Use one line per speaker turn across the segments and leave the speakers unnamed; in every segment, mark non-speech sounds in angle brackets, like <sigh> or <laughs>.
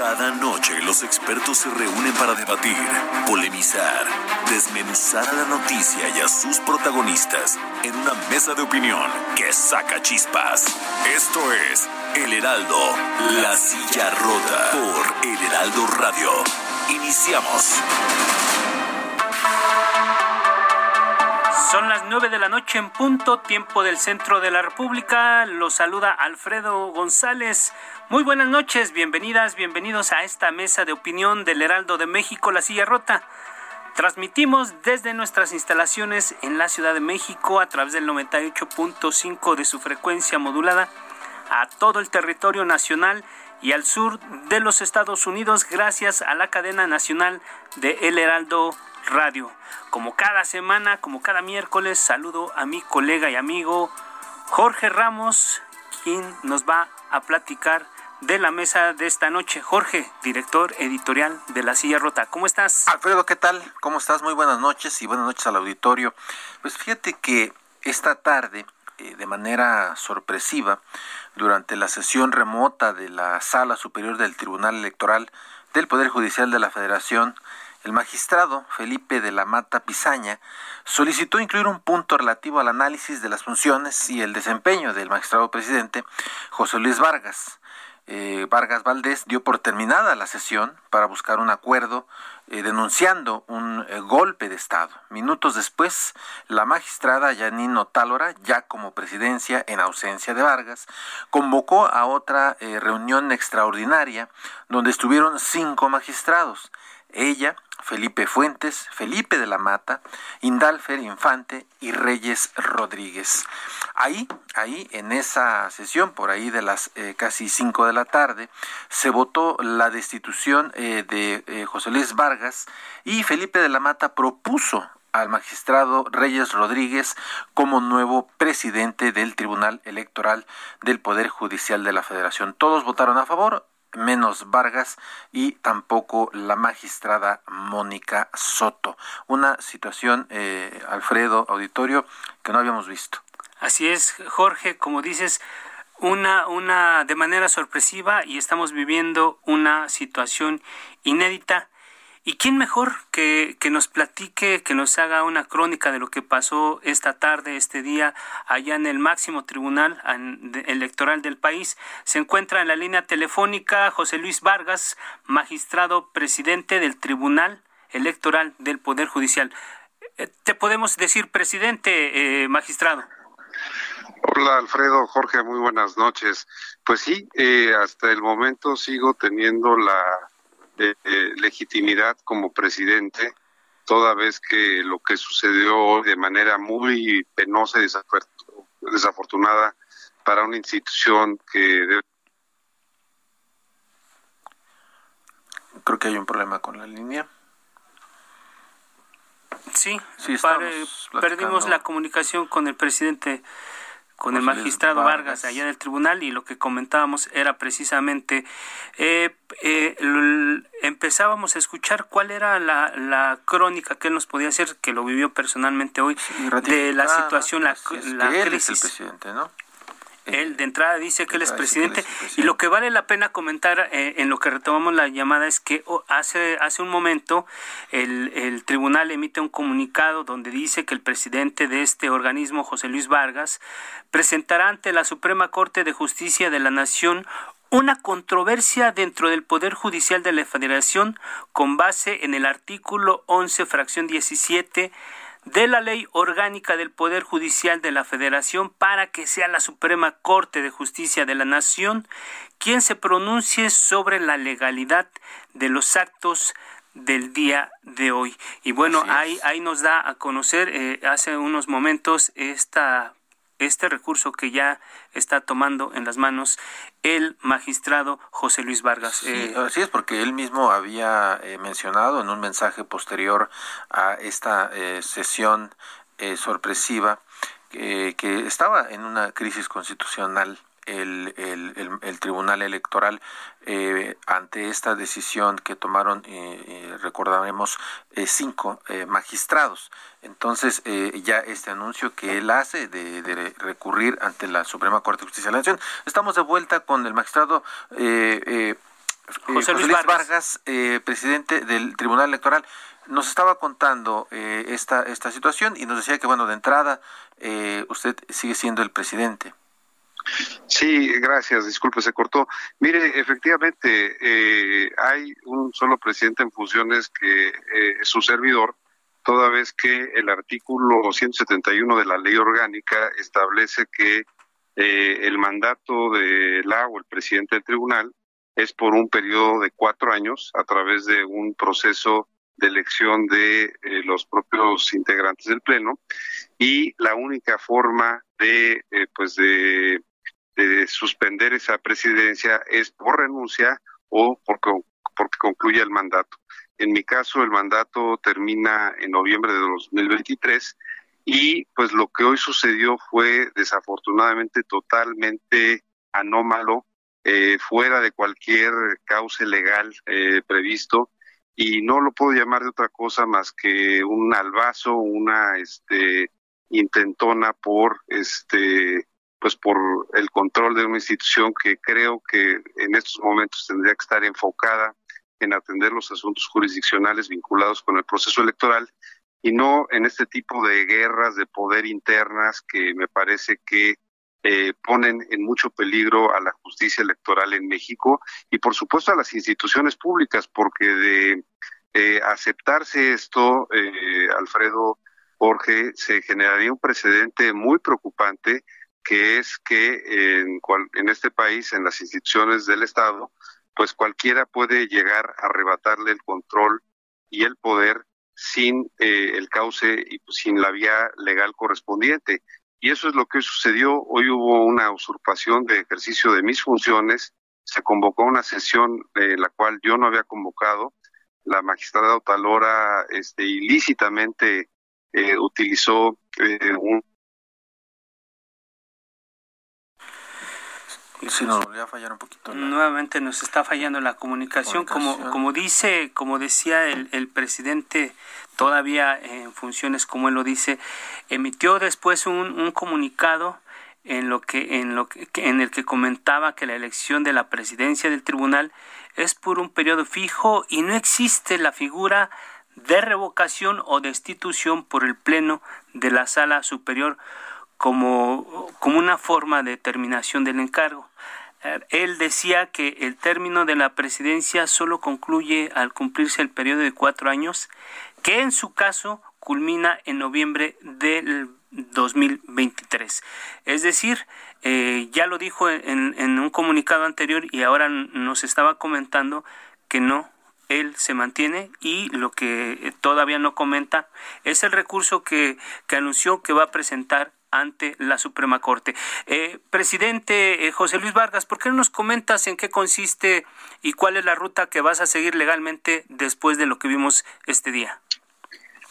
Cada noche los expertos se reúnen para debatir, polemizar, desmenuzar la noticia y a sus protagonistas en una mesa de opinión que saca chispas. Esto es El Heraldo, la silla rota por El Heraldo Radio. Iniciamos.
Son las nueve de la noche en punto, tiempo del centro de la República. Los saluda Alfredo González. Muy buenas noches, bienvenidas, bienvenidos a esta mesa de opinión del Heraldo de México, La Silla Rota. Transmitimos desde nuestras instalaciones en la Ciudad de México a través del 98.5 de su frecuencia modulada a todo el territorio nacional y al sur de los Estados Unidos gracias a la cadena nacional de El Heraldo Radio. Como cada semana, como cada miércoles, saludo a mi colega y amigo Jorge Ramos, quien nos va a platicar de la mesa de esta noche. Jorge, director editorial de La Silla Rota. ¿Cómo estás?
Alfredo, ¿qué tal? ¿Cómo estás? Muy buenas noches y buenas noches al auditorio. Pues fíjate que esta tarde, eh, de manera sorpresiva, durante la sesión remota de la Sala Superior del Tribunal Electoral del Poder Judicial de la Federación, el magistrado Felipe de la Mata Pizaña solicitó incluir un punto relativo al análisis de las funciones y el desempeño del magistrado presidente José Luis Vargas. Eh, Vargas Valdés dio por terminada la sesión para buscar un acuerdo eh, denunciando un eh, golpe de Estado. Minutos después, la magistrada Yanino Tálora, ya como presidencia en ausencia de Vargas, convocó a otra reunión extraordinaria donde estuvieron cinco magistrados. Ella, Felipe Fuentes, Felipe de la Mata, Indalfer Infante y Reyes Rodríguez. Ahí, ahí, en esa sesión, por ahí de las eh, casi cinco de la tarde, se votó la destitución eh, de eh, José Luis Vargas y Felipe de la Mata propuso al magistrado Reyes Rodríguez como nuevo presidente del Tribunal Electoral del Poder Judicial de la Federación. Todos votaron a favor, menos Vargas y tampoco la magistrada Mónica Soto. Una situación, eh, Alfredo Auditorio, que no habíamos visto.
Así es, Jorge, como dices, una, una de manera sorpresiva y estamos viviendo una situación inédita ¿Y quién mejor que, que, nos platique, que nos haga una crónica de lo que pasó esta tarde, este día, allá en el máximo tribunal electoral del país? Se encuentra en la línea telefónica José Luis Vargas, magistrado presidente del Tribunal Electoral del Poder Judicial. Eh, ¿Te podemos decir presidente, eh, magistrado?
Hola Alfredo, Jorge, muy buenas noches. Pues sí, eh, hasta el momento sigo teniendo la legitimidad como presidente, toda vez que lo que sucedió de manera muy penosa y desafortunada para una institución que
Creo que hay un problema con la línea.
Sí, perdimos la comunicación con el presidente con el magistrado Vargas. allá en el tribunal y lo que comentábamos era precisamente eh, eh, empezábamos a escuchar cuál era la, la, crónica que él nos podía hacer que lo vivió personalmente hoy de la situación la, la crisis
presidente, ¿no?
Él de entrada dice que él es presidente, y lo que vale la pena comentar eh, en lo que retomamos la llamada es que oh, hace, hace un momento el, el tribunal emite un comunicado donde dice que el presidente de este organismo, José Luis Vargas, presentará ante la Suprema Corte de Justicia de la Nación una controversia dentro del Poder Judicial de la Federación con base en el artículo 11, fracción 17 de la Ley Orgánica del Poder Judicial de la Federación para que sea la Suprema Corte de Justicia de la Nación quien se pronuncie sobre la legalidad de los actos del día de hoy. Y bueno, ahí, ahí nos da a conocer eh, hace unos momentos esta este recurso que ya está tomando en las manos el magistrado José Luis Vargas.
Eh, así es, porque él mismo había eh, mencionado en un mensaje posterior a esta sesión sorpresiva que estaba en una crisis constitucional el, el, el, Tribunal Electoral eh, ante esta decisión que tomaron, eh, eh recordaremos, eh, cinco magistrados. Entonces, ya este anuncio que él hace de, recurrir ante la Suprema Corte de Justicia de la Nación. Estamos de vuelta con el magistrado José Luis Vargas, presidente del Tribunal Electoral nos estaba contando esta, esta situación y nos decía que, bueno, de entrada, usted sigue siendo el presidente.
Sí, gracias. Disculpe, se cortó. Mire, efectivamente, eh, hay un solo presidente en funciones que eh, es su servidor, toda vez que el artículo 171 de la ley orgánica establece que eh, el mandato de la o el presidente del tribunal es por un periodo de cuatro años a través de un proceso de elección de los propios integrantes del pleno y la única forma de pues de de suspender esa presidencia es por renuncia o porque, porque concluye el mandato. En mi caso, el mandato termina en noviembre de 2023 y pues lo que hoy sucedió fue desafortunadamente totalmente anómalo, eh, fuera de cualquier cauce legal eh, previsto y no lo puedo llamar de otra cosa más que un albazo, una este intentona por este pues por el control de una institución que creo que en estos momentos tendría que estar enfocada en atender los asuntos jurisdiccionales vinculados con el proceso electoral y no en este tipo de guerras de poder internas que me parece que eh, ponen en mucho peligro a la justicia electoral en México y por supuesto a las instituciones públicas, porque de eh, aceptarse esto, eh, Alfredo Jorge, se generaría un precedente muy preocupante que es que en, en este país, en las instituciones del Estado, pues cualquiera puede llegar a arrebatarle el control y el poder sin eh, el cauce y sin la vía legal correspondiente. Y eso es lo que sucedió. Hoy hubo una usurpación de ejercicio de mis funciones. Se convocó una sesión en la cual yo no había convocado. La magistrada Otalora este, ilícitamente eh, utilizó eh, un
Sí, nos volvió a fallar un poquito. Nuevamente nos está fallando la comunicación. Como, como dice, como decía el, el presidente, todavía en funciones, como él lo dice, emitió después un, un comunicado en lo que en lo que, en el que comentaba que la elección de la presidencia del tribunal es por un periodo fijo y no existe la figura de revocación o destitución por el pleno de la sala superior como, como una forma de terminación del encargo. Él decía que el término de la presidencia solo concluye al cumplirse el periodo de cuatro años, que en su caso culmina en noviembre del 2023. Es decir, eh, ya lo dijo en, en, un comunicado anterior y ahora nos estaba comentando que no, él se mantiene y lo que todavía no comenta es el recurso que, que anunció que va a presentar ante la Suprema Corte. Eh, presidente eh, José Luis Vargas, ¿por qué no nos comentas en qué consiste y cuál es la ruta que vas a seguir legalmente después de lo que vimos este día?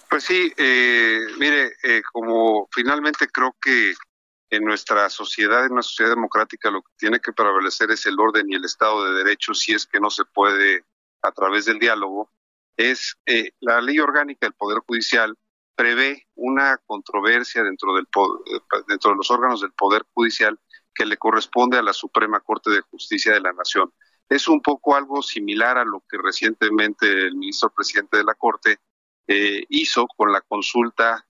Pues sí, eh, mire, como finalmente creo que en nuestra sociedad, en una sociedad democrática, lo que tiene que prevalecer es el orden y el Estado de Derecho, si es que no se puede a través del diálogo, es la ley orgánica del Poder Judicial prevé una controversia dentro, del, eh, dentro de los órganos del Poder Judicial que le corresponde a la Suprema Corte de Justicia de la Nación. Es un poco algo similar a lo que recientemente el ministro presidente de la Corte eh, hizo con la consulta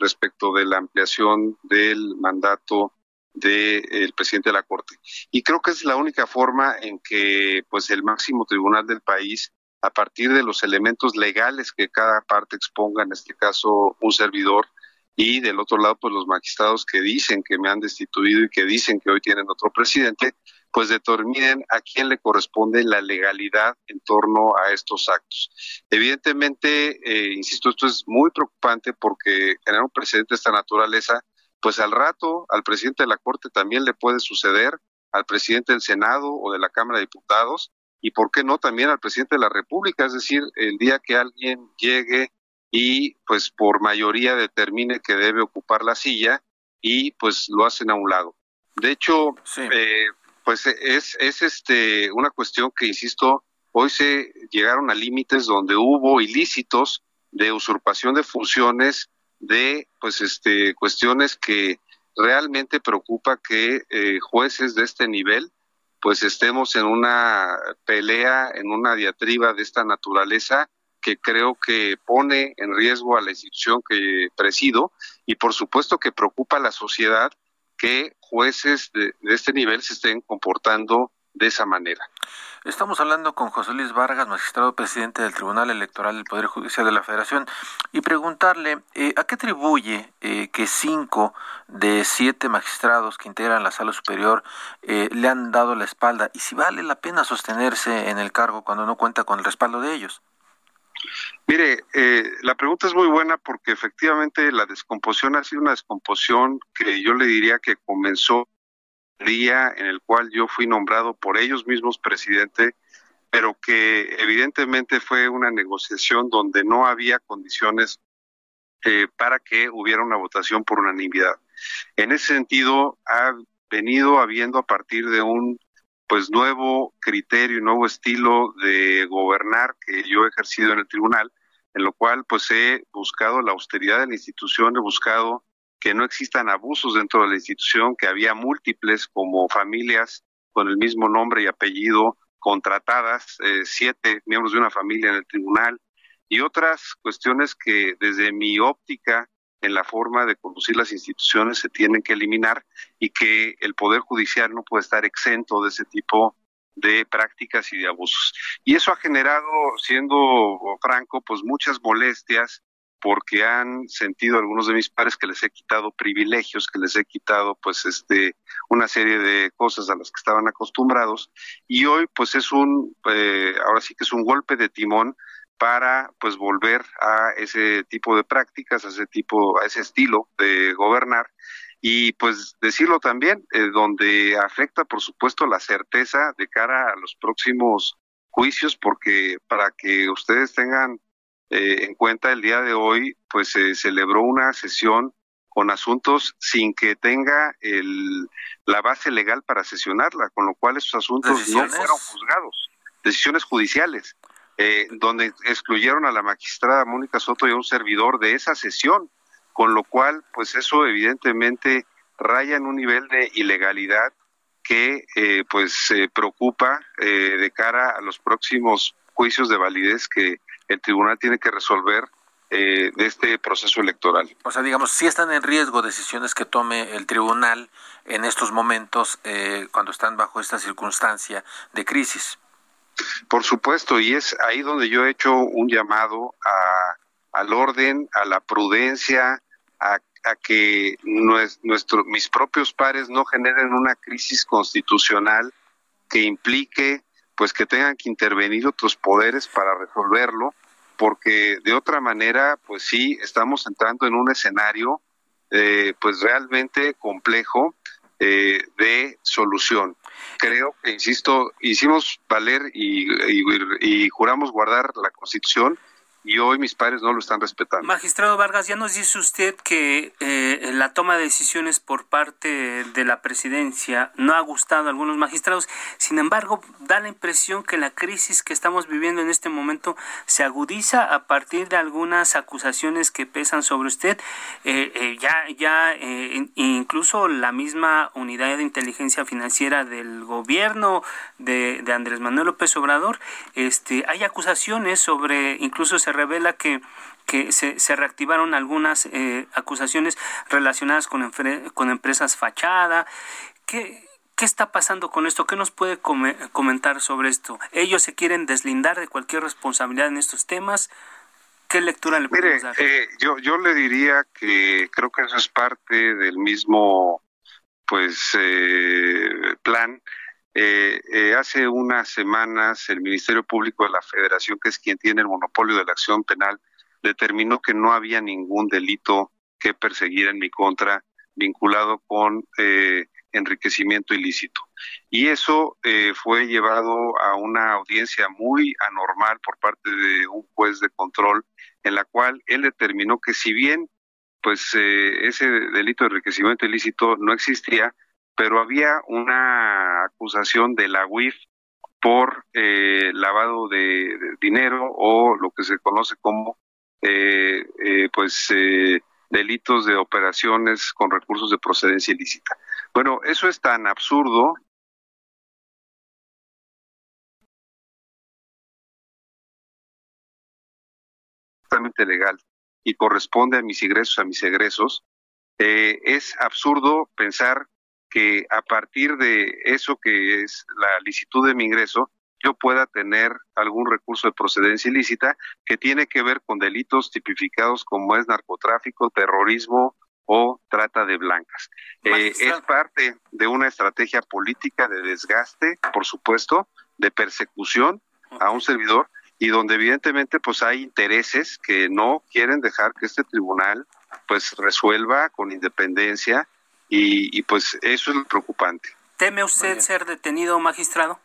respecto de la ampliación del mandato del presidente de la Corte. Y creo que es la única forma en que pues el máximo tribunal del país a partir de los elementos legales que cada parte exponga, en este caso un servidor, y del otro lado, pues los magistrados que dicen que me han destituido y que dicen que hoy tienen otro presidente, pues determinen a quién le corresponde la legalidad en torno a estos actos. Evidentemente, eh, insisto, esto es muy preocupante porque generar un presidente de esta naturaleza, pues al rato al presidente de la Corte también le puede suceder, al presidente del Senado o de la Cámara de Diputados, y por qué no también al presidente de la República, es decir, el día que alguien llegue y pues por mayoría determine que debe ocupar la silla y pues lo hacen a un lado. De hecho, eh, pues es, es este una cuestión que, insisto, hoy se llegaron a límites donde hubo ilícitos de usurpación de funciones, de pues este cuestiones que realmente preocupa que eh, jueces de este nivel pues estemos en una pelea, en una diatriba de esta naturaleza que creo que pone en riesgo a la institución que presido y por supuesto que preocupa a la sociedad que jueces de, este nivel se estén comportando de esa manera.
Estamos hablando con José Luis Vargas, magistrado presidente del Tribunal Electoral del Poder Judicial de la Federación, y preguntarle eh, a qué atribuye eh, que cinco de siete magistrados que integran la sala superior eh, le han dado la espalda y si vale la pena sostenerse en el cargo cuando no cuenta con el respaldo de ellos.
Mire, eh, la pregunta es muy buena porque efectivamente la descomposición ha sido una descomposición que yo le diría que comenzó día en el cual yo fui nombrado por ellos mismos presidente, pero que evidentemente fue una negociación donde no había condiciones eh, para que hubiera una votación por unanimidad. En ese sentido, ha venido habiendo a partir de un pues nuevo criterio, nuevo estilo de gobernar que yo he ejercido en el tribunal, en lo cual pues he buscado la austeridad de la institución, he buscado que no existan abusos dentro de la institución, que había múltiples como familias con el mismo nombre y apellido contratadas, eh, siete miembros de una familia en el tribunal y otras cuestiones que desde mi óptica en la forma de conducir las instituciones se tienen que eliminar y que el Poder Judicial no puede estar exento de ese tipo de prácticas y de abusos. Y eso ha generado, siendo franco, pues muchas molestias porque han sentido algunos de mis padres que les he quitado privilegios, que les he quitado pues este una serie de cosas a las que estaban acostumbrados. Y hoy pues es un eh, ahora sí que es un golpe de timón para pues volver a ese tipo de prácticas, a ese tipo, a ese estilo de gobernar. Y pues decirlo también, eh, donde afecta por supuesto la certeza de cara a los próximos juicios, porque para que ustedes tengan eh, en cuenta el día de hoy, pues se celebró una sesión con asuntos sin que tenga el, la base legal para sesionarla, con lo cual esos asuntos no fueron juzgados, decisiones judiciales eh, donde excluyeron a la magistrada Mónica Soto y a un servidor de esa sesión, con lo cual, pues eso evidentemente raya en un nivel de ilegalidad que eh, pues se preocupa eh, de cara a los próximos juicios de validez que el tribunal tiene que resolver eh, de este proceso electoral.
O sea, digamos, si están en riesgo decisiones que tome el tribunal en estos momentos cuando están bajo esta circunstancia de crisis.
Por supuesto, y es ahí donde yo he hecho un llamado a, al orden, a la prudencia, a, que nuestro, mis propios pares no generen una crisis constitucional que implique pues que tengan que intervenir otros poderes para resolverlo, porque de otra manera, pues sí, estamos entrando en un escenario eh, pues realmente complejo eh, de solución. Creo que, insisto, hicimos valer y, y, juramos guardar la Constitución y hoy mis padres no lo están respetando.
Magistrado Vargas, ya nos dice usted que eh, la toma de decisiones por parte de la presidencia no ha gustado a algunos magistrados. Sin embargo, da la impresión que la crisis que estamos viviendo en este momento se agudiza a partir de algunas acusaciones que pesan sobre usted. Eh, eh, ya, ya, incluso la misma unidad de inteligencia financiera del gobierno de, de Andrés Manuel López Obrador, este, hay acusaciones sobre, incluso se revela que que se, se reactivaron algunas eh, acusaciones relacionadas con, con empresas fachada. ¿Qué, ¿Qué está pasando con esto? ¿Qué nos puede comentar sobre esto? ¿Ellos se quieren deslindar de cualquier responsabilidad en estos temas? ¿Qué lectura le
Mire, dar? Eh, yo, yo le diría que creo que eso es parte del mismo pues eh, plan eh, eh, hace unas semanas el Ministerio Público de la Federación, que es quien tiene el monopolio de la acción penal, determinó que no había ningún delito que perseguir en mi contra vinculado con eh, enriquecimiento ilícito. Y eso fue llevado a una audiencia muy anormal por parte de un juez de control, en la cual él determinó que si bien pues ese delito de enriquecimiento ilícito no existía, pero había una acusación de la UIF por eh, lavado de, dinero o lo que se conoce como eh, eh, pues delitos de operaciones con recursos de procedencia ilícita. Bueno, eso es tan absurdo legal y corresponde a mis ingresos, a mis egresos, es absurdo pensar que a partir de eso que es la licitud de mi ingreso, yo pueda tener algún recurso de procedencia ilícita que tiene que ver con delitos tipificados como es narcotráfico, terrorismo o trata de blancas. Eh, es parte de una estrategia política de desgaste, por supuesto, de persecución a un servidor y donde evidentemente pues hay intereses que no quieren dejar que este tribunal pues resuelva con independencia y, pues eso es lo preocupante.
¿Teme usted ser detenido, magistrado?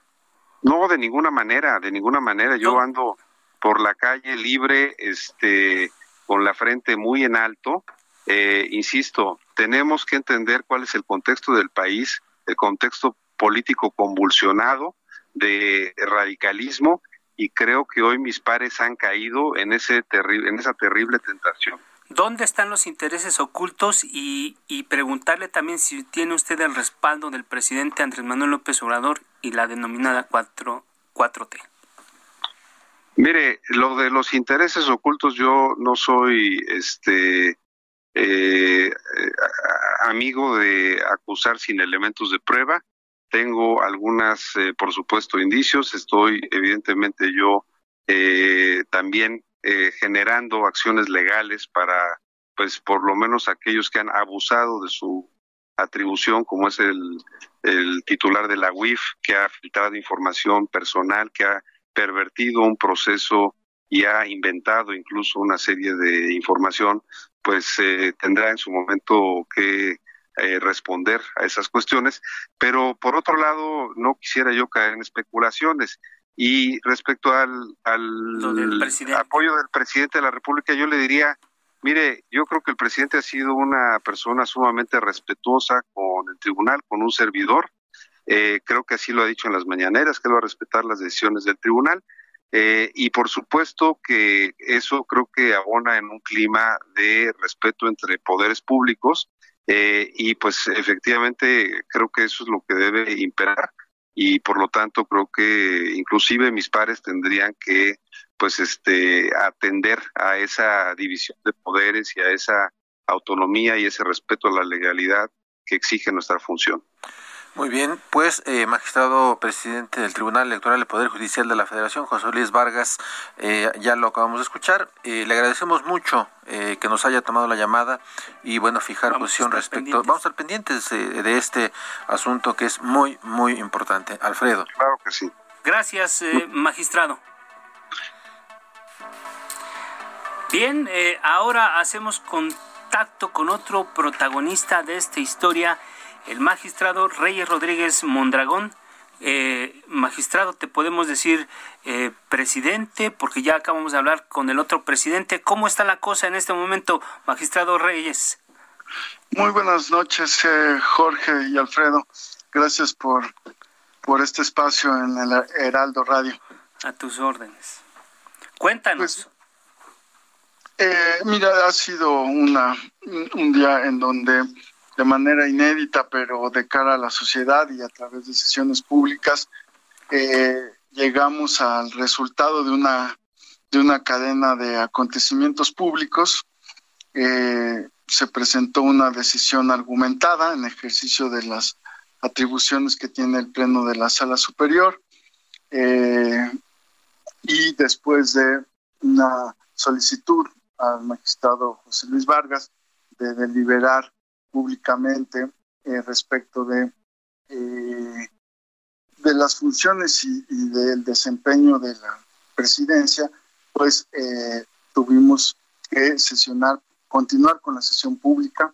No, de ninguna manera, de ninguna manera. Yo ando por la calle libre, este, con la frente muy en alto. Eh, insisto, tenemos que entender cuál es el contexto del país, el contexto político convulsionado de radicalismo y creo que hoy mis pares han caído en ese terrible, en esa terrible tentación
dónde están los intereses ocultos y, preguntarle también si tiene usted el respaldo del presidente Andrés Manuel López Obrador y la denominada 4, 4T.
Mire, lo de los intereses ocultos, yo no soy este eh, amigo de acusar sin elementos de prueba. Tengo algunas, eh, por supuesto, indicios. Estoy, evidentemente, yo eh, también eh, generando acciones legales para, pues, por lo menos aquellos que han abusado de su atribución, como es el, titular de la UIF, que ha filtrado información personal, que ha pervertido un proceso y ha inventado incluso una serie de información, pues eh, tendrá en su momento que eh, responder a esas cuestiones. Pero por otro lado, no quisiera yo caer en especulaciones. Y respecto al, apoyo del presidente de la República, yo le diría, mire, yo creo que el presidente ha sido una persona sumamente respetuosa con el tribunal, con un servidor. Eh, creo que así lo ha dicho en las mañaneras, que él va a respetar las decisiones del tribunal. Eh, y por supuesto que eso creo que abona en un clima de respeto entre poderes públicos eh, y pues efectivamente creo que eso es lo que debe imperar y por lo tanto creo que inclusive mis pares tendrían que pues este atender a esa división de poderes y a esa autonomía y ese respeto a la legalidad que exige nuestra función.
Muy bien, pues eh, magistrado presidente del Tribunal Electoral del Poder Judicial de la Federación, José Luis Vargas, eh, ya lo acabamos de escuchar. Eh, le agradecemos mucho que nos haya tomado la llamada y bueno, fijar posición respecto. Vamos a estar pendientes de este asunto que es muy, muy importante. Alfredo.
Claro que sí.
Gracias, magistrado. Bien, ahora hacemos contacto con otro protagonista de esta historia el magistrado Reyes Rodríguez Mondragón. Eh, magistrado, te podemos decir eh, presidente, porque ya acabamos de hablar con el otro presidente. ¿Cómo está la cosa en este momento, magistrado Reyes?
Muy buenas noches, eh, Jorge y Alfredo. Gracias por, por este espacio en el Heraldo Radio.
A tus órdenes. Cuéntanos.
Pues, mira, ha sido una, un día en donde de manera inédita, pero de cara a la sociedad y a través de sesiones públicas, eh, llegamos al resultado de una, de una cadena de acontecimientos públicos. Eh, se presentó una decisión argumentada en ejercicio de las atribuciones que tiene el Pleno de la Sala Superior eh, y después de una solicitud al magistrado José Luis Vargas de deliberar públicamente eh, respecto de, eh, de las funciones y, del desempeño de la presidencia, pues eh, tuvimos que sesionar, continuar con la sesión pública,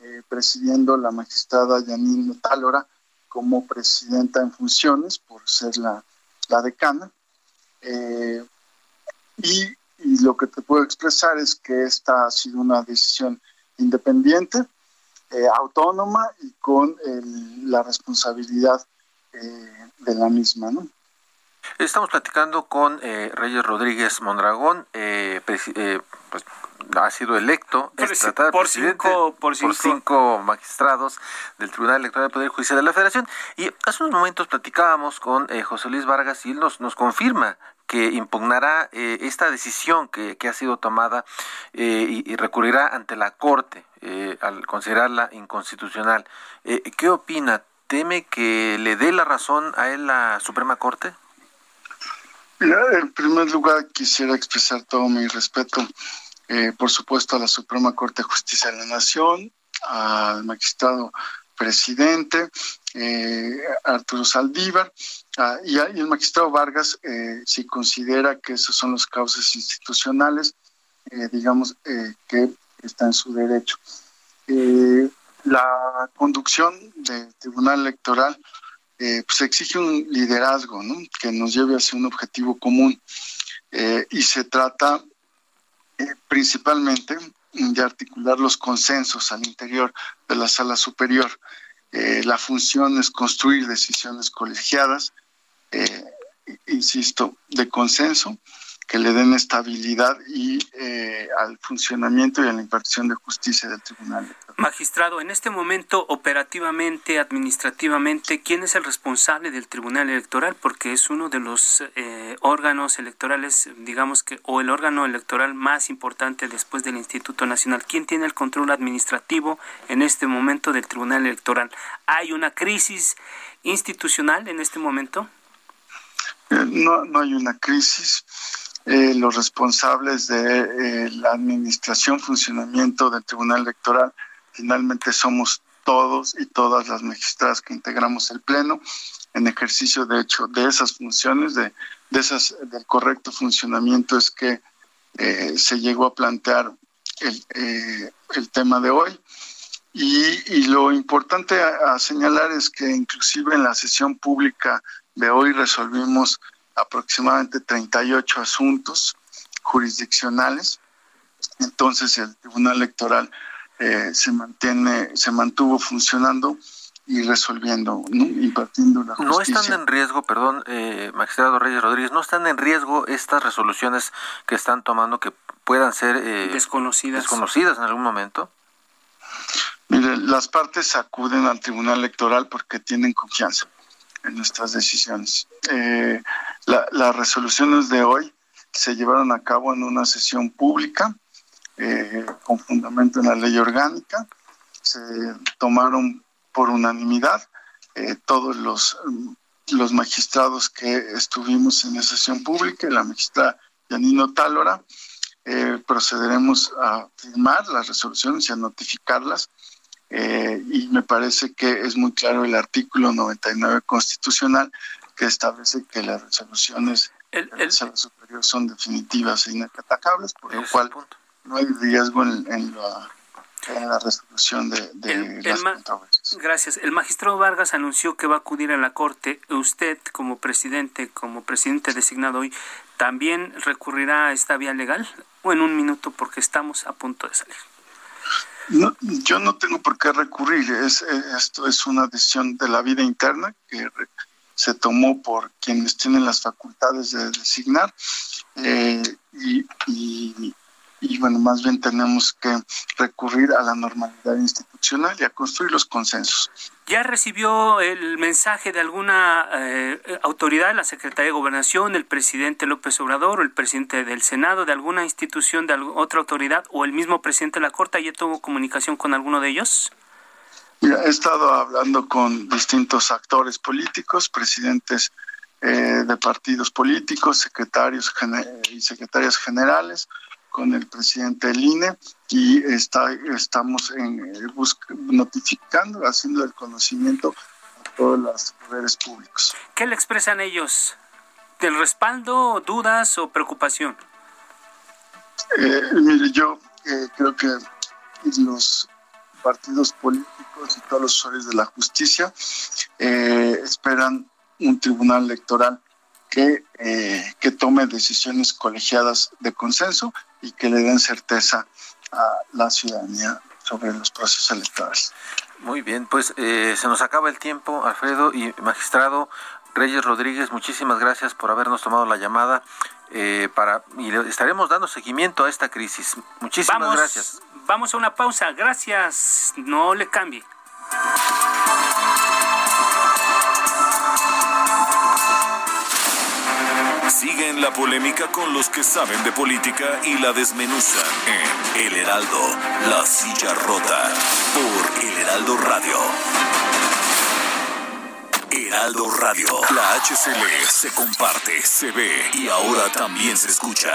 eh, presidiendo la magistrada Yanine Tálora como presidenta en funciones por ser la, la decana. Eh, y, lo que te puedo expresar es que esta ha sido una decisión independiente, autónoma y con la responsabilidad de la misma, ¿no?
Estamos platicando con eh, Reyes Rodríguez Mondragón, eh, eh, pues, ha sido electo
por, cinco, por,
cinco. magistrados del Tribunal Electoral del Poder Judicial de la Federación. Y hace unos momentos platicábamos con José Luis Vargas y él nos, nos confirma que impugnará esta decisión que, ha sido tomada y, y, recurrirá ante la Corte al considerarla inconstitucional. ¿Qué opina? ¿Teme que le dé la razón a él la Suprema Corte?
en primer lugar, quisiera expresar todo mi respeto, eh, por supuesto, a la Suprema Corte de Justicia de la Nación, al magistrado presidente, eh, Arturo Saldívar, ah, y, el magistrado Vargas, eh, si considera que esos son los causas institucionales, digamos que está en su derecho. la conducción del Tribunal Electoral eh, pues exige un liderazgo que nos lleve hacia un objetivo común. Eh, y se trata eh, principalmente de articular los consensos al interior de la sala superior. la función es construir decisiones colegiadas, insisto, de consenso, que le den estabilidad y eh, al funcionamiento y a la impartición de justicia del tribunal.
Magistrado, en este momento, operativamente, administrativamente, ¿quién es el responsable del Tribunal Electoral? Porque es uno de los eh, órganos electorales, digamos que, o el órgano electoral más importante después del Instituto Nacional. ¿Quién tiene el control administrativo en este momento del Tribunal Electoral? ¿Hay una crisis institucional en este momento?
Eh, no, no hay una crisis. Eh, los responsables de eh, la administración, funcionamiento del Tribunal Electoral, finalmente somos todos y todas las magistradas que integramos el Pleno, en ejercicio de hecho de esas funciones, de, de esas, del correcto funcionamiento es que eh, se llegó a plantear el, el tema de hoy. Y, y lo importante a, a, señalar es que inclusive en la sesión pública de hoy resolvimos aproximadamente 38 asuntos jurisdiccionales. Entonces el Tribunal Electoral eh, se mantiene, se mantuvo funcionando y resolviendo, impartiendo la justicia.
No están en riesgo, perdón, eh, magistrado Reyes Rodríguez, no están en riesgo estas resoluciones que están tomando que puedan ser eh,
desconocidas.
desconocidas en algún momento.
Mire, las partes acuden al Tribunal Electoral porque tienen confianza en nuestras decisiones. Eh, las resoluciones de hoy se llevaron a cabo en una sesión pública eh, con fundamento en la ley orgánica. Se tomaron por unanimidad eh, todos los, los magistrados que estuvimos en esa sesión pública y la magistrada Yanino Tálora. procederemos a firmar las resoluciones y a notificarlas eh, y me parece que es muy claro el artículo 99 constitucional que establece que las resoluciones el, de la sala superior son definitivas e inatacables, por lo cual no hay riesgo en, la, resolución de, de las
Gracias. El magistrado Vargas anunció que va a acudir a la Corte. Usted, como presidente, como presidente designado hoy, ¿también recurrirá a esta vía legal? O en un minuto, porque estamos a punto de salir.
No, yo no tengo por qué recurrir. Es, esto es una decisión de la vida interna que se tomó por quienes tienen las facultades de designar eh, y, y bueno, más bien tenemos que recurrir a la normalidad institucional y a construir los consensos.
¿Ya recibió el mensaje de alguna eh, autoridad, la Secretaría de Gobernación, el presidente López Obrador o el presidente del Senado, de alguna institución, de otra autoridad o el mismo presidente de la Corte? ¿Ya tuvo comunicación con alguno de ellos?
Mira, he estado hablando con distintos actores políticos, presidentes eh, de partidos políticos, secretarios y secretarias generales, con el presidente del INE y está, estamos en, eh, notificando, haciendo el conocimiento a todos los poderes públicos.
¿Qué le expresan ellos? ¿Del respaldo, dudas o preocupación?
Eh, mire, yo eh, creo que los partidos políticos y todos los usuarios de la justicia eh, esperan un tribunal electoral que, que tome decisiones colegiadas de consenso y que le den certeza a la ciudadanía sobre los procesos electorales.
Muy bien, pues eh, se nos acaba el tiempo, Alfredo y magistrado Reyes Rodríguez, muchísimas gracias por habernos tomado la llamada eh, para y estaremos dando seguimiento a esta crisis. Muchísimas gracias.
Vamos a una pausa, gracias, no le cambie.
Sigue en la polémica con los que saben de política y la desmenuzan en El Heraldo, La Silla Rota, por El Heraldo Radio. Heraldo Radio, la HCL se comparte, se ve y ahora también se escucha.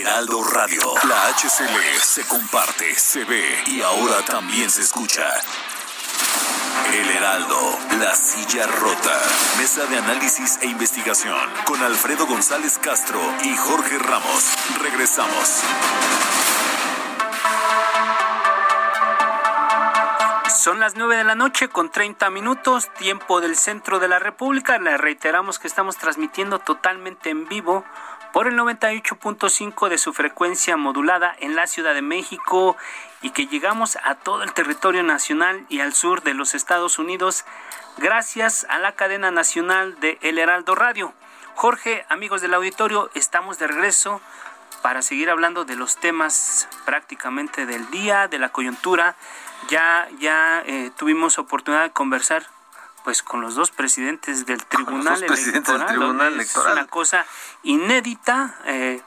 Heraldo Radio. La HCL se comparte, se ve y ahora también se escucha. El Heraldo, la silla rota. Mesa de análisis e investigación con Alfredo González Castro y Jorge Ramos. Regresamos.
Son las 9 de la noche con 30 minutos, tiempo del centro de la República. Le reiteramos que estamos transmitiendo totalmente en vivo por el 98.5 de su frecuencia modulada en la Ciudad de México y que llegamos a todo el territorio nacional y al sur de los Estados Unidos gracias a la cadena nacional de El Heraldo Radio. Jorge, amigos del auditorio, estamos de regreso para seguir hablando de los temas prácticamente del día, de la coyuntura. Ya, ya eh, tuvimos oportunidad de conversar pues con los dos presidentes del Tribunal,
Electoral,
Es una cosa inédita, eh,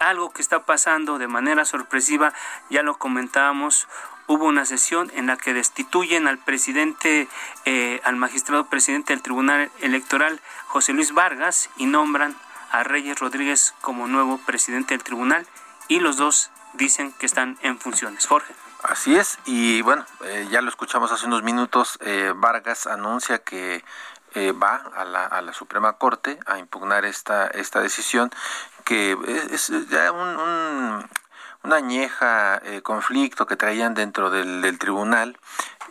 algo que está pasando de manera sorpresiva, ya lo comentábamos, hubo una sesión en la que destituyen al presidente, eh, al magistrado presidente del Tribunal Electoral, José Luis Vargas, y nombran a Reyes Rodríguez como nuevo presidente del tribunal, y los dos dicen que están en funciones. Jorge.
Así es, y bueno, eh, ya lo escuchamos hace unos minutos, eh, Vargas anuncia que eh, va a la, a la, Suprema Corte a impugnar esta, esta decisión, que es, ya un, una añeja conflicto que traían dentro del, tribunal.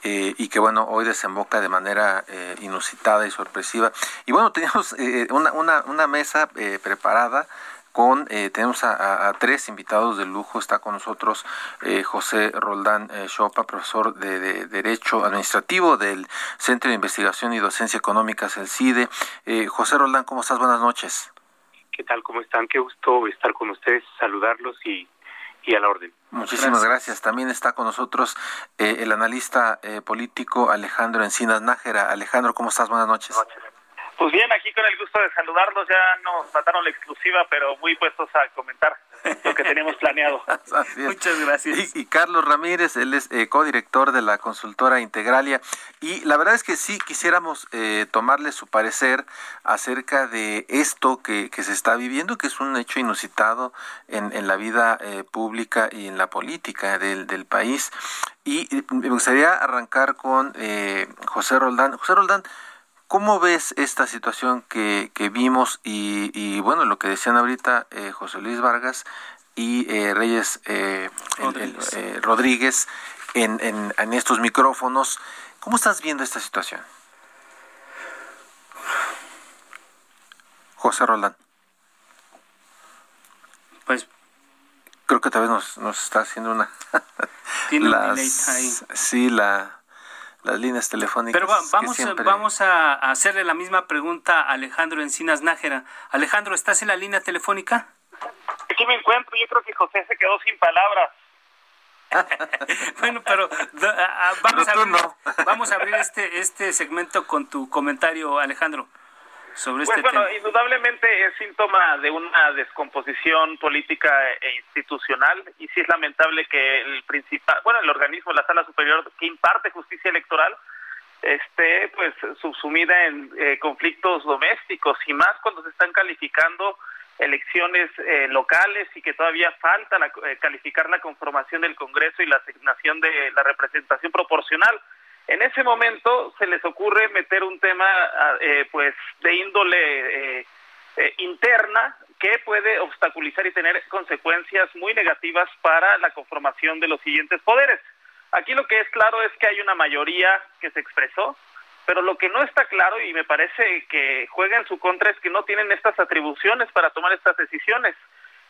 y que bueno, hoy desemboca de manera inusitada y sorpresiva. Y bueno, <laughs> teníamos una, una, una, mesa preparada con eh, tenemos a, tres invitados de lujo. Está con nosotros eh, José Roldán eh, Chopa, profesor de, Derecho Administrativo del Centro de Investigación y Docencia Económicas, el CIDE. José Roldán, ¿cómo estás? Buenas noches.
¿Qué tal? ¿Cómo están? Qué gusto estar con ustedes, saludarlos y, y a la orden.
Muchísimas gracias. También está con nosotros el analista político Alejandro Encinas Nájera. Alejandro, ¿cómo estás? Buenas noches. Buenas noches.
Pues bien, aquí con el gusto de saludarlos, ya nos mataron la exclusiva, pero muy puestos a comentar lo que teníamos planeado. <laughs>
Muchas gracias.
Y, Carlos Ramírez, él es eh, codirector de la consultora Integralia. Y la verdad es que sí quisiéramos eh, tomarle su parecer acerca de esto que, que, se está viviendo, que es un hecho inusitado en, en la vida eh, pública y en la política del, del país. Y me gustaría arrancar con eh, José Roldán. José Roldán, ¿Cómo ves esta situación que, que vimos y, bueno, lo que decían ahorita eh, José Luis Vargas y eh, Reyes eh, Rodríguez, en, en, en, estos micrófonos? ¿Cómo estás viendo esta situación? José Roldán.
Pues
creo que tal vez nos, nos está haciendo una...
Tiene <laughs> ahí.
Sí, la las líneas telefónicas.
Pero vamos, vamos a hacerle la misma pregunta a Alejandro Encinas Nájera. Alejandro, ¿estás en la línea telefónica?
Aquí me encuentro, yo creo que José se quedó sin palabras. <laughs>
bueno, pero vamos, a abrir, <laughs> vamos a abrir este, este segmento con tu comentario, Alejandro. Sobre este
pues, bueno, indudablemente es síntoma de una descomposición política e institucional y sí es lamentable que el principal, bueno, el organismo, la Sala Superior que imparte justicia electoral, esté pues subsumida en eh, conflictos domésticos y más cuando se están calificando elecciones eh, locales y que todavía falta eh, calificar la conformación del Congreso y la asignación de la representación proporcional. En ese momento se les ocurre meter un tema ah, pues de índole interna que puede obstaculizar y tener consecuencias muy negativas para la conformación de los siguientes poderes. Aquí lo que es claro es que hay una mayoría que se expresó, pero lo que no está claro y me parece que juega en su contra es que no tienen estas atribuciones para tomar estas decisiones.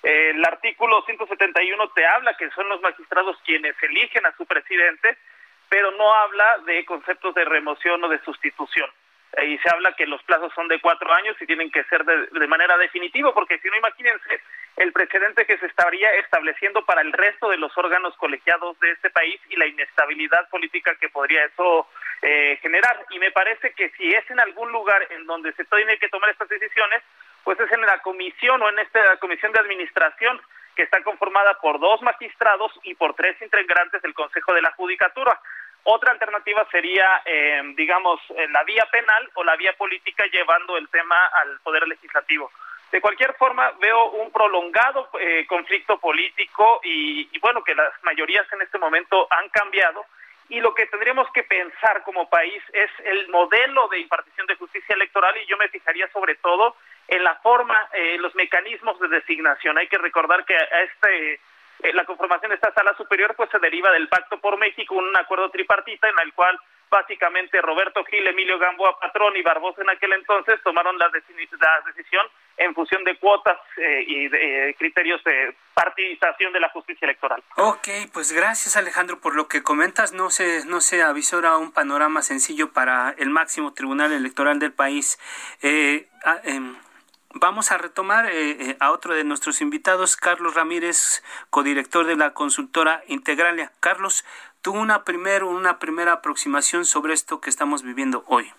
el artículo 171 te habla que son los magistrados quienes eligen a su presidente, pero no habla de conceptos de remoción o de sustitución. y se habla que los plazos son de cuatro años y tienen que ser de, de manera definitiva, porque si no, imagínense el precedente que se estaría estableciendo para el resto de los órganos colegiados de este país y la inestabilidad política que podría eso eh, generar. Y me parece que si es en algún lugar en donde se tiene que tomar estas decisiones, pues es en la comisión o en esta comisión de administración que está conformada por dos magistrados y por tres integrantes del Consejo de la Judicatura. Otra alternativa sería, eh, digamos, la vía penal o la vía política llevando el tema al Poder Legislativo. De cualquier forma, veo un prolongado eh, conflicto político y, bueno, que las mayorías en este momento han cambiado y lo que tendríamos que pensar como país es el modelo de impartición de justicia electoral y yo me fijaría sobre todo en la forma, eh, los mecanismos de designación. Hay que recordar que a este eh, la conformación de esta sala superior pues se deriva del Pacto por México, un acuerdo tripartita en el cual básicamente Roberto Gil, Emilio Gamboa Patrón y Barbosa en aquel entonces tomaron la, decisión en función de cuotas eh, y de, eh, criterios de partidización de la justicia electoral.
Ok, pues gracias Alejandro por lo que comentas. No se, no se avisora un panorama sencillo para el máximo tribunal electoral del país. Eh, ah, em, vamos a retomar a otro de nuestros invitados, Carlos Ramírez, codirector de la consultora Integralia. Carlos, tuvo una, primer, una primera aproximación sobre esto que estamos viviendo hoy.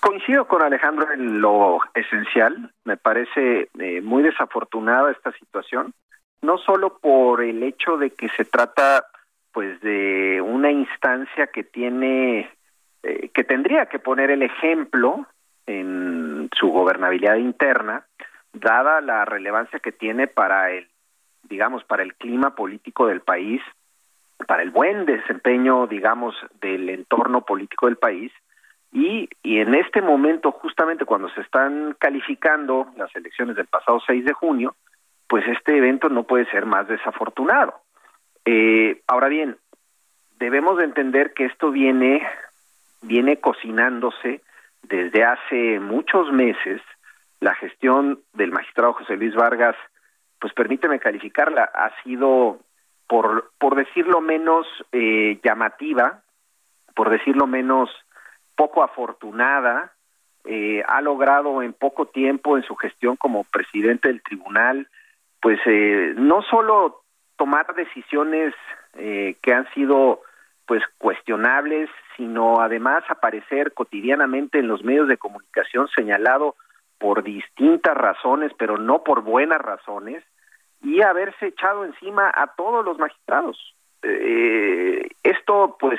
Coincido con Alejandro en lo esencial. Me parece eh, muy desafortunada esta situación, no solo por el hecho de que se trata pues de una instancia que tiene eh, que tendría que poner el ejemplo en su gobernabilidad interna, dada la relevancia que tiene para el digamos para el clima político del país para el buen desempeño, digamos, del entorno político del país. Y, y en este momento, justamente cuando se están calificando las elecciones del pasado 6 de junio, pues este evento no puede ser más desafortunado. Eh, ahora bien, debemos de entender que esto viene, viene cocinándose desde hace muchos meses. La gestión del magistrado José Luis Vargas, pues permíteme calificarla, ha sido por, por decirlo menos eh, llamativa, por decirlo menos poco afortunada, eh, ha logrado en poco tiempo en su gestión como presidente del tribunal, pues eh, no solo tomar decisiones que han sido pues cuestionables, sino además aparecer cotidianamente en los medios de comunicación señalado por distintas razones, pero no por buenas razones, y haberse echado encima a todos los magistrados. Eh, esto pues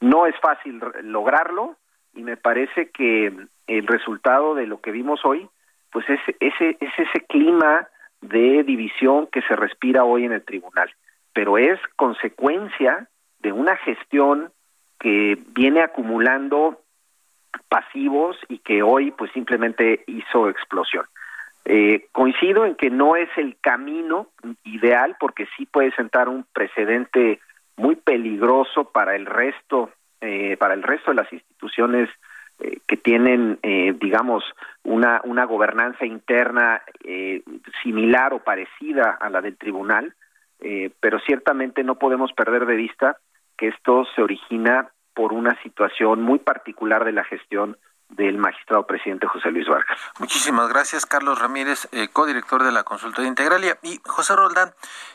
no es fácil lograrlo y me parece que el resultado de lo que vimos hoy pues es ese, es ese clima de división que se respira hoy en el tribunal, pero es consecuencia de una gestión que viene acumulando pasivos y que hoy pues simplemente hizo explosión. Eh, coincido en que no es el camino ideal porque sí puede sentar un precedente muy peligroso para el resto, eh, para el resto de las instituciones eh, que tienen, digamos, una, una gobernanza interna similar o parecida a la del tribunal, pero ciertamente no podemos perder de vista que esto se origina por una situación muy particular de la gestión del magistrado presidente José Luis Vargas.
Muchísimas gracias, Carlos Ramírez, eh, codirector de la consultoría Integralia. Y José Roldán,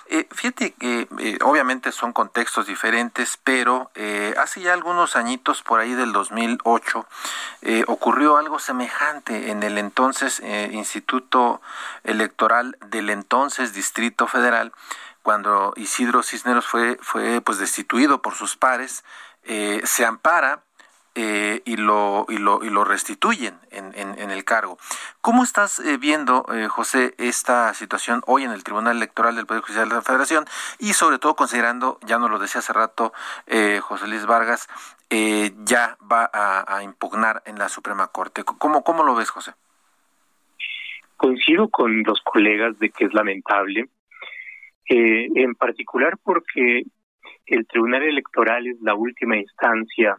eh, fíjate que eh, obviamente son contextos diferentes, pero eh, hace ya algunos añitos, por ahí del 2008, ocurrió algo semejante en el entonces Instituto Electoral del entonces Distrito Federal, cuando Isidro Cisneros fue, fue pues destituido por sus pares, se ampara eh, y, lo, y, lo, y lo restituyen en, en, el cargo. ¿Cómo estás eh, viendo, eh, José, esta situación hoy en el Tribunal Electoral del Poder Judicial de la Federación y sobre todo considerando, ya nos lo decía hace rato José Luis Vargas, ya va a, impugnar en la Suprema Corte? ¿Cómo, ¿Cómo lo ves, José?
Coincido con los colegas de que es lamentable, en particular porque el Tribunal Electoral es la última instancia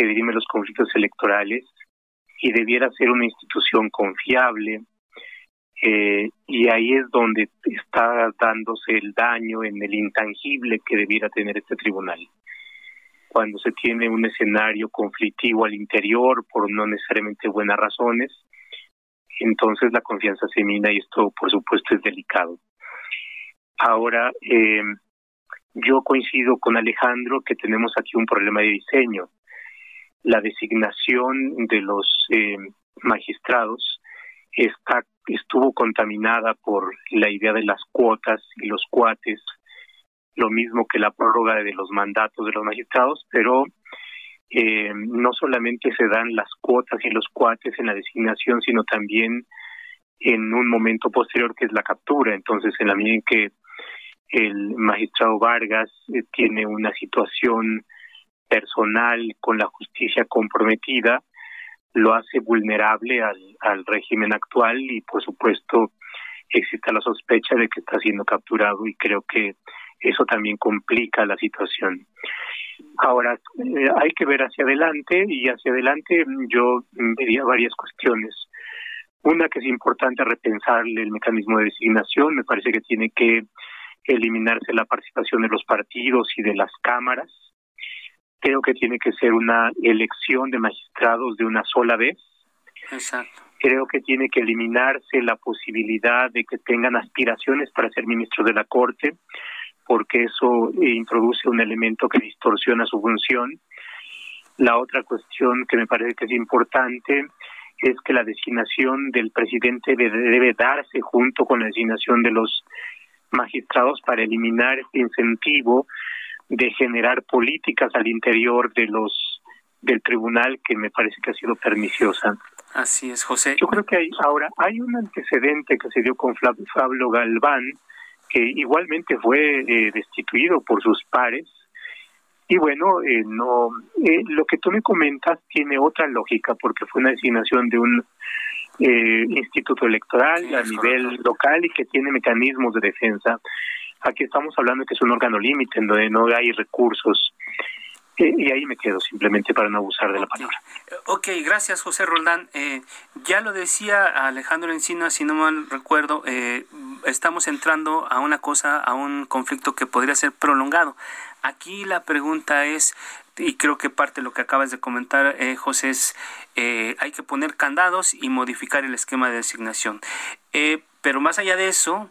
que dirime los conflictos electorales y debiera ser una institución confiable. Eh, y ahí es donde está dándose el daño en el intangible que debiera tener este tribunal. Cuando se tiene un escenario conflictivo al interior por no necesariamente buenas razones, entonces la confianza se mina y esto por supuesto es delicado. Ahora, eh, yo coincido con Alejandro que tenemos aquí un problema de diseño la designación de los eh, magistrados está estuvo contaminada por la idea de las cuotas y los cuates, lo mismo que la prórroga de los mandatos de los magistrados, pero eh, no solamente se dan las cuotas y los cuates en la designación, sino también en un momento posterior que es la captura. Entonces, en la medida en que el magistrado Vargas eh, tiene una situación personal con la justicia comprometida lo hace vulnerable al, régimen actual y por supuesto existe la sospecha de que está siendo capturado y creo que eso también complica la situación. Ahora, eh, hay que ver hacia adelante y hacia adelante yo vería varias cuestiones. Una que es importante repensarle el mecanismo de designación, me parece que tiene que eliminarse la participación de los partidos y de las cámaras creo que tiene que ser una elección de magistrados de una sola vez.
Exacto.
Creo que tiene que eliminarse la posibilidad de que tengan aspiraciones para ser ministros de la Corte, porque eso introduce un elemento que distorsiona su función. La otra cuestión que me parece que es importante es que la designación del presidente debe darse junto con la designación de los magistrados para eliminar este incentivo de generar políticas al interior de los del tribunal que me parece que ha sido perniciosa.
Así es, José.
Yo creo que hay ahora hay un antecedente que se dio con Fabio Galván que igualmente fue eh, destituido por sus pares y bueno, eh, no eh, lo que tú me comentas tiene otra lógica porque fue una designación de un instituto electoral a nivel local y que tiene mecanismos de defensa. Aquí estamos hablando de que es un órgano límite donde no hay recursos. Eh, y ahí me quedo simplemente para no abusar de la palabra.
Ok, gracias José Roldán. Eh, ya lo decía Alejandro Encina, si no mal recuerdo, eh, estamos entrando a una cosa, a un conflicto que podría ser prolongado. Aquí la pregunta es, y creo que parte de lo que acabas de comentar, José, es hay que poner candados y modificar el esquema de designación. pero más allá de eso,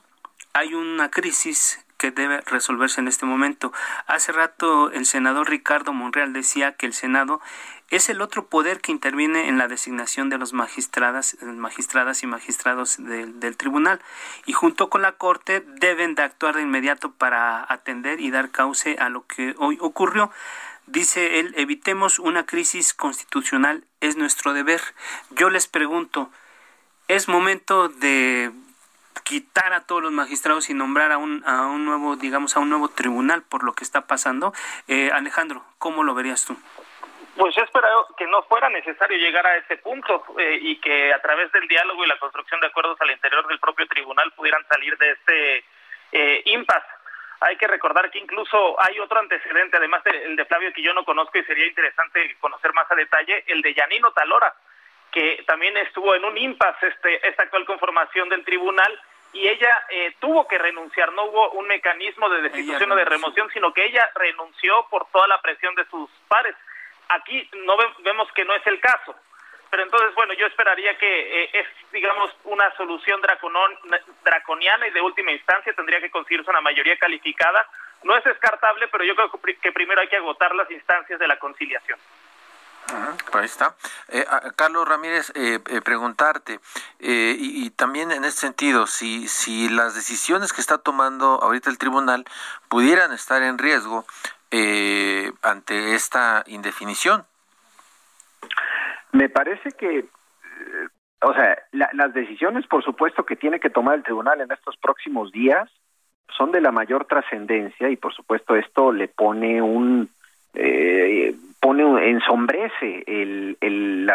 hay una crisis que debe resolverse en este momento. Hace rato el senador Ricardo Monreal decía que el Senado es el otro poder que interviene en la designación de los magistradas, magistradas y magistrados del tribunal y junto con la Corte deben de actuar de inmediato para atender y dar cauce a lo que hoy ocurrió. Dice él, evitemos una crisis constitucional, es nuestro deber. Yo les pregunto, ¿es momento de quitar a todos los magistrados y nombrar a un, a un nuevo, digamos, a un nuevo tribunal por lo que está pasando. Eh, Alejandro, ¿cómo lo verías tú?
Pues yo esperaba que no fuera necesario llegar a ese punto eh, y que a través del diálogo y la construcción de acuerdos al interior del propio tribunal pudieran salir de este eh, impasse. Hay que recordar que incluso hay otro antecedente, además del de Flavio que yo no conozco y sería interesante conocer más a detalle, el de Yanino Talora, que también estuvo en un impasse este, esta actual conformación del tribunal y ella eh, tuvo que renunciar, no hubo un mecanismo de destitución o de remoción, sino que ella renunció por toda la presión de sus pares. Aquí no vemos que no es el caso. pero entonces, bueno, yo esperaría que eh, es, digamos, una solución draconiana y de última instancia tendría que conseguirse una mayoría calificada. No es descartable, pero yo creo que primero hay que agotar las instancias de la conciliación.
Ahí está. Eh, Carlos Ramírez, eh, eh, preguntarte, y, y, también en este sentido, si, si las decisiones que está tomando ahorita el tribunal pudieran estar en riesgo ante esta indefinición.
Me parece que, o sea, las decisiones, por supuesto, que tiene que tomar el tribunal en estos próximos días son de la mayor trascendencia y, por supuesto, esto le pone un eh, pone ensombrece el, el,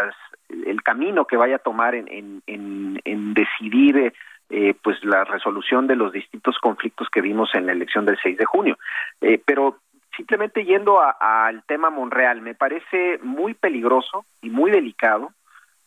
el camino que vaya a tomar en, en, en, decidir eh, pues la resolución de los distintos conflictos que vimos en la elección del 6 de junio. Eh, pero simplemente yendo al tema Monreal, me parece muy peligroso y muy delicado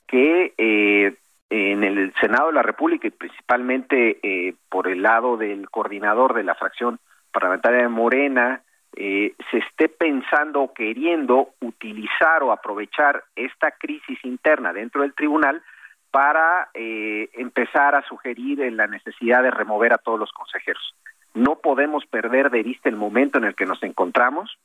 que eh, en el Senado de la República y principalmente eh, por el lado del coordinador de la fracción parlamentaria de Morena, eh, se esté pensando o queriendo utilizar o aprovechar esta crisis interna dentro del tribunal para eh, empezar a sugerir la necesidad de remover a todos los consejeros. No podemos perder de vista el momento en el que nos encontramos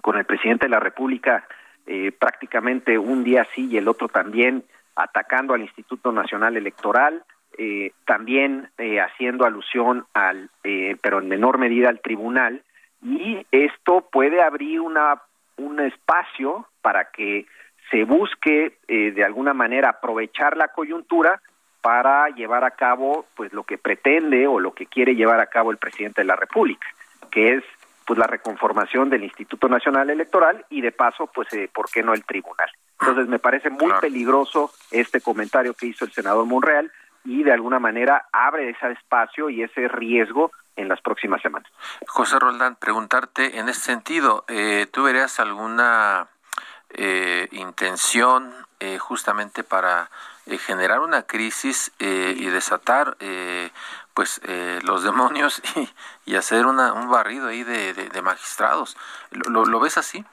con el presidente de la República eh, prácticamente un día sí y el otro también atacando al Instituto Nacional Electoral, eh, también eh, haciendo alusión al, eh, pero en menor medida al tribunal, y esto puede abrir una, un espacio para que se busque eh, de alguna manera aprovechar la coyuntura para llevar a cabo pues lo que pretende o lo que quiere llevar a cabo el presidente de la República, que es pues la reconformación del Instituto Nacional Electoral y de paso pues eh, por qué no el tribunal. Entonces me parece muy peligroso este comentario que hizo el senador Monreal y de alguna manera abre ese espacio y ese riesgo en las próximas semanas.
José Roldán, preguntarte en ese sentido, eh, ¿tú verías alguna eh, intención eh, justamente para eh, generar una crisis eh, y desatar eh, pues eh, los demonios <laughs> y, y hacer una, un barrido ahí de, de, de magistrados? ¿Lo, ¿Lo, ves así?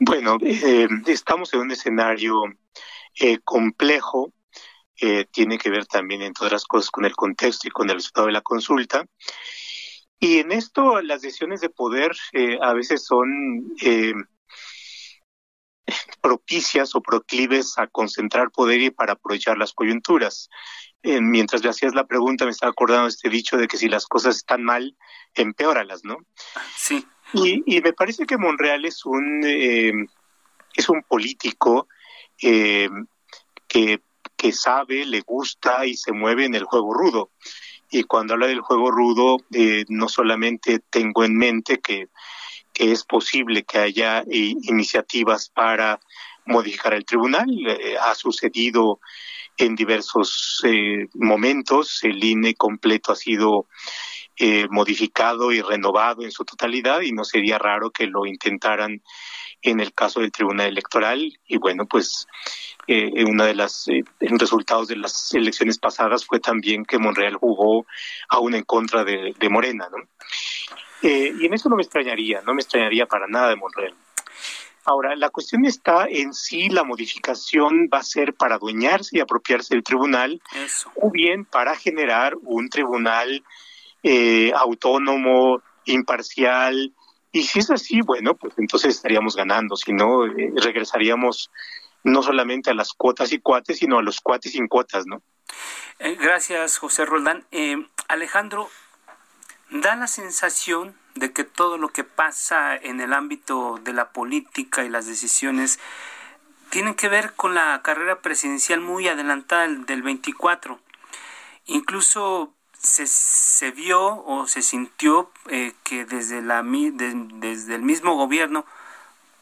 Bueno, eh, estamos en un escenario eh, complejo eh, tiene que ver también, entre otras cosas, con el contexto y con el resultado de la consulta. Y en esto las decisiones de poder eh, a veces son eh, propicias o proclives a concentrar poder y para aprovechar las coyunturas. Eh, mientras me hacías la pregunta, me estaba acordando de este dicho de que si las cosas están mal, empeóralas, ¿no?
Sí.
Y, y me parece que Monreal es un, es un político que que sabe, le gusta y se mueve en el juego rudo. Y cuando habla del juego rudo, eh, no solamente tengo en mente que, que es posible que haya eh, iniciativas para modificar el tribunal, eh, ha sucedido en diversos eh, momentos, el INE completo ha sido eh, modificado y renovado en su totalidad y no sería raro que lo intentaran en el caso del Tribunal Electoral y bueno, pues eh, una de las eh, resultados de las elecciones pasadas fue también que Monreal jugó aún en contra de, de Morena, ¿no? Eh, y en eso no me extrañaría, no me extrañaría para nada de Monreal. Ahora, la cuestión está en si la modificación va a ser para adueñarse y apropiarse del tribunal
Eso.
o bien para generar un tribunal eh, autónomo, imparcial. Y si es así, bueno, pues entonces estaríamos ganando, si no, eh, regresaríamos no solamente a las cuotas y cuates, sino a los cuates sin cuotas, ¿no?
Eh, gracias, José Roldán. Eh, Alejandro, da la sensación de que todo lo que pasa en el ámbito de la política y las decisiones tienen que ver con la carrera presidencial muy adelantada del, del 24. Incluso se, se vio o se sintió eh, que desde, la, de, desde el mismo gobierno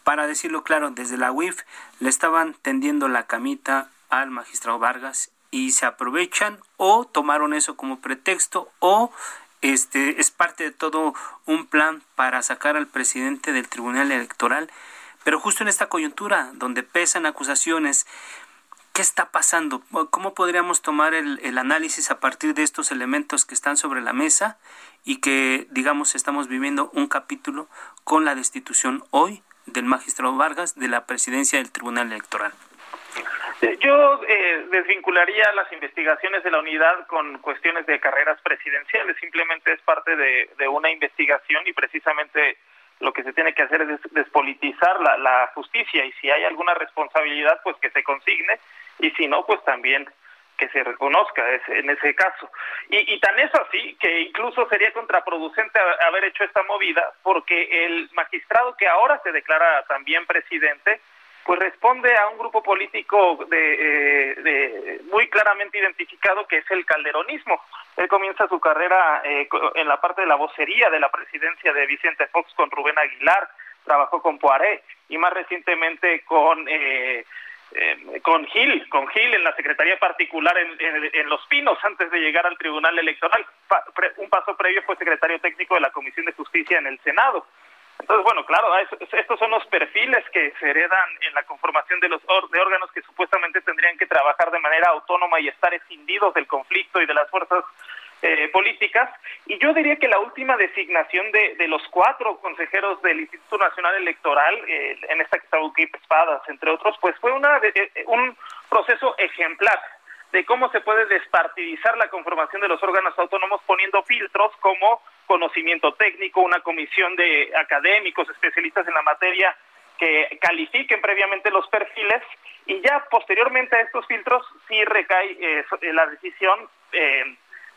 para decirlo claro, desde la UIF le estaban tendiendo la camita al magistrado Vargas y se aprovechan o tomaron eso como pretexto o este es parte de todo un plan para sacar al presidente del Tribunal Electoral, pero justo en esta coyuntura donde pesan acusaciones, ¿qué está pasando? ¿Cómo podríamos tomar el, análisis a partir de estos elementos que están sobre la mesa y que, digamos, estamos viviendo un capítulo con la destitución hoy del magistrado Vargas de la presidencia del Tribunal Electoral.
Eh, yo eh, desvincularía las investigaciones de la unidad con cuestiones de carreras presidenciales. Simplemente es parte de, una investigación y precisamente lo que se tiene que hacer es despolitizar la justicia y si hay alguna responsabilidad, pues que se consigne y si no, pues también que se reconozca en ese caso. Y, y tan es así que incluso sería contraproducente haber hecho esta movida porque el magistrado que ahora se declara también presidente, pues responde a un grupo político de, eh, muy claramente identificado que es el calderonismo. Él comienza su carrera eh, en la parte de la vocería de la presidencia de Vicente Fox con Rubén Aguilar, trabajó con Poiré y más recientemente con eh, con Gil, con Gil en la Secretaría Particular en, en, Los Pinos antes de llegar al Tribunal Electoral. un paso previo fue secretario técnico de la Comisión de Justicia en el Senado. Entonces, bueno, claro, estos son los perfiles que se heredan en la conformación de los de órganos que supuestamente tendrían que trabajar de manera autónoma y estar escindidos del conflicto y de las fuerzas eh, políticas. Y yo diría que la última designación de, de los cuatro consejeros del Instituto Nacional Electoral, eh, en esta que está Espadas, entre otros, pues fue una eh, un proceso ejemplar de cómo se puede despartidizar la conformación de los órganos autónomos poniendo filtros como conocimiento técnico, una comisión de académicos especialistas en la materia que califiquen previamente los perfiles y ya posteriormente a estos filtros sí recae eh, la decisión, eh,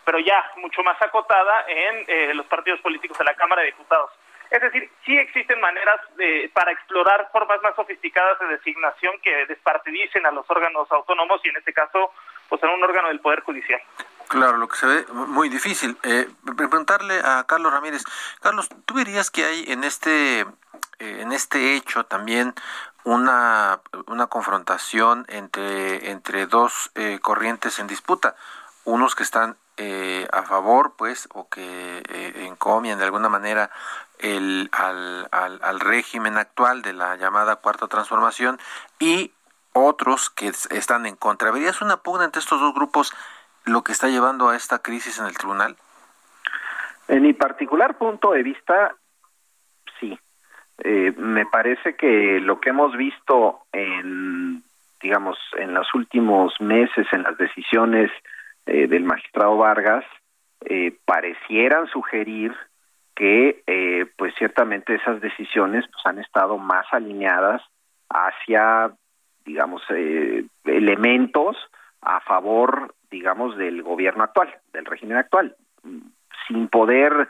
pero ya mucho más acotada en eh, los partidos políticos de la Cámara de Diputados. Es decir, sí existen maneras de, para explorar formas más sofisticadas de designación que despartidicen a los órganos autónomos y en este caso, pues en un órgano del Poder Judicial.
Claro, lo que se ve muy difícil. Eh, preguntarle a Carlos Ramírez, Carlos, ¿tú dirías que hay en este, eh, en este hecho también una, una confrontación entre, entre dos eh, corrientes en disputa? Unos que están eh, a favor, pues, o que eh, encomian de alguna manera el, al, al, al, régimen actual de la llamada cuarta transformación y otros que están en contra. ¿Verías una pugna entre estos dos grupos lo que está llevando a esta crisis en el tribunal?
En mi particular punto de vista, sí. Eh, me parece que lo que hemos visto en, digamos, en los últimos meses, en las decisiones eh, del magistrado Vargas eh, parecieran sugerir que eh, pues ciertamente esas decisiones pues han estado más alineadas hacia digamos elementos a favor digamos del gobierno actual del régimen actual sin poder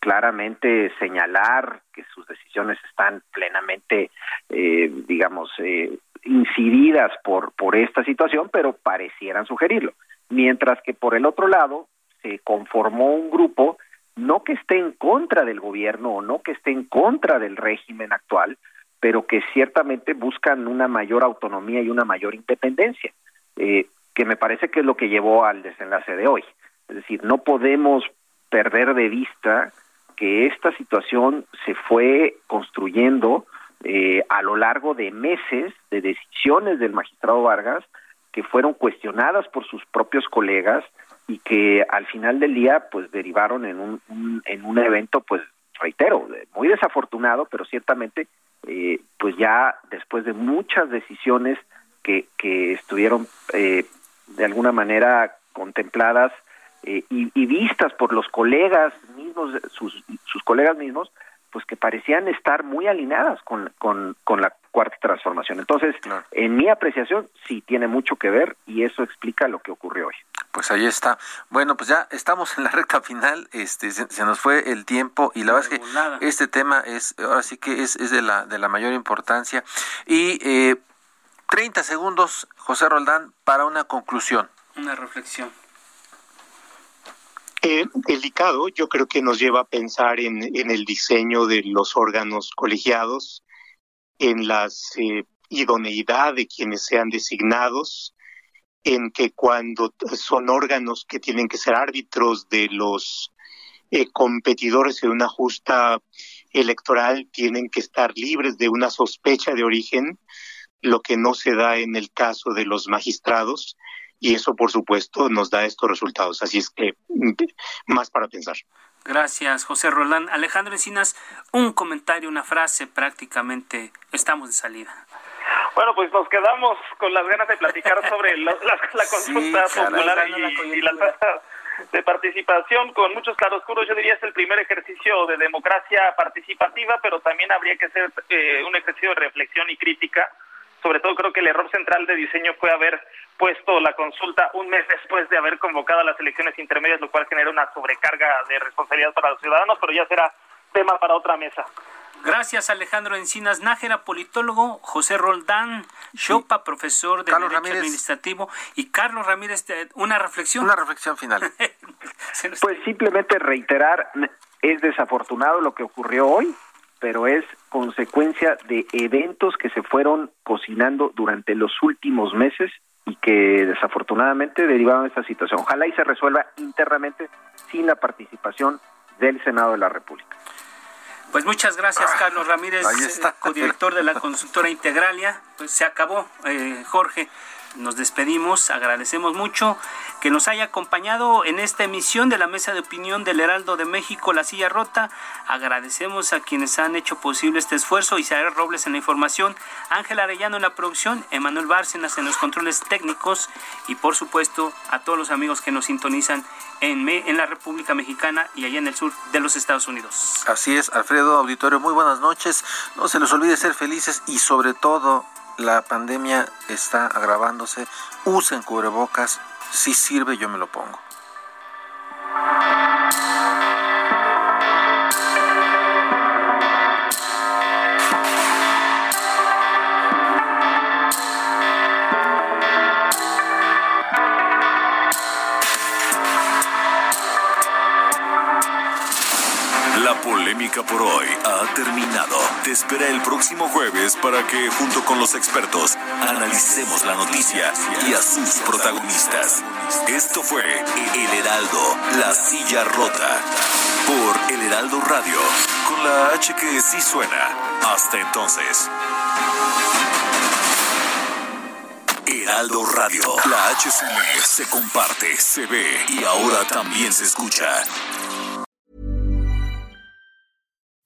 claramente señalar que sus decisiones están plenamente digamos incididas por por esta situación pero parecieran sugerirlo mientras que por el otro lado se conformó un grupo no que esté en contra del gobierno o no que esté en contra del régimen actual, pero que ciertamente buscan una mayor autonomía y una mayor independencia, eh, que me parece que es lo que llevó al desenlace de hoy. Es decir, no podemos perder de vista que esta situación se fue construyendo eh, a lo largo de meses de decisiones del magistrado Vargas, que fueron cuestionadas por sus propios colegas y que al final del día pues derivaron en un, en un evento pues reitero muy desafortunado pero ciertamente eh, pues ya después de muchas decisiones que, que estuvieron eh, de alguna manera contempladas eh, y, y, vistas por los colegas mismos sus, sus colegas mismos pues que parecían estar muy alineadas con, con, con la cuarta transformación. Entonces, en mi apreciación, sí tiene mucho que ver y eso explica lo que ocurrió hoy.
Pues ahí está. Bueno, pues ya estamos en la recta final. Este, se, nos fue el tiempo y la verdad es que este tema es, ahora sí que es, es de la de la mayor importancia. Y eh, 30 segundos, José Roldán, para una conclusión.
Una reflexión.
Eh, el ICADO yo creo que nos lleva a pensar en, en el diseño de los órganos colegiados, en la eh, idoneidad de quienes sean designados, en que cuando son órganos que tienen que ser árbitros de los eh, competidores en una justa electoral, tienen que estar libres de una sospecha de origen, lo que no se da en el caso de los magistrados y eso por supuesto nos da estos resultados. Así es que más para pensar.
Gracias, José Roland. Alejandro Encinas, un comentario, una frase prácticamente, estamos de salida.
Bueno, pues nos quedamos con las ganas de platicar sobre la, consulta popular y, la tasa de participación con muchos claroscuros. Yo diría es el primer ejercicio de democracia participativa, pero también habría que ser eh, un ejercicio de reflexión y crítica. Sobre todo creo que el error central de diseño fue haber puesto la consulta un mes después de haber convocado las elecciones intermedias, lo cual genera una sobrecarga de responsabilidad para los ciudadanos, pero ya será tema para otra mesa.
Gracias Alejandro Encinas Nájera, politólogo, José Roldán Chopa, profesor de Derecho Administrativo, y Carlos Ramírez, una reflexión.
Una reflexión final. <laughs>
pues simplemente reiterar, es desafortunado lo que ocurrió hoy, pero es consecuencia de eventos que se fueron cocinando durante los últimos meses y que desafortunadamente derivaron de esta situación. Ojalá y se resuelva internamente sin la participación del Senado de la República.
Pues muchas gracias, ah, Carlos Ramírez, eh, codirector de la consultora Integralia. Pues se acabó, eh, Jorge. Nos despedimos, agradecemos mucho que nos haya acompañado en esta emisión de la mesa de opinión del Heraldo de México, La Silla Rota. Agradecemos a quienes han hecho posible este esfuerzo, Isabel Robles en la información, Ángel Arellano en la producción, Emanuel Bárcenas en los controles técnicos y por supuesto a todos los amigos que nos sintonizan en, en la República Mexicana y allá en el sur de los Estados Unidos.
Así es, Alfredo Auditorio, muy buenas noches. No se les olvide ser felices y sobre todo la pandemia está agravándose. Usen cubrebocas, si sirve yo me lo pongo.
Polémica por hoy ha terminado. Te espera el próximo jueves para que, junto con los expertos, analicemos la noticia y a sus protagonistas. Esto fue El Heraldo, la silla rota, por El Heraldo Radio, con la H que sí suena. Hasta entonces. Heraldo Radio, la HCM se comparte, se ve y ahora también se escucha.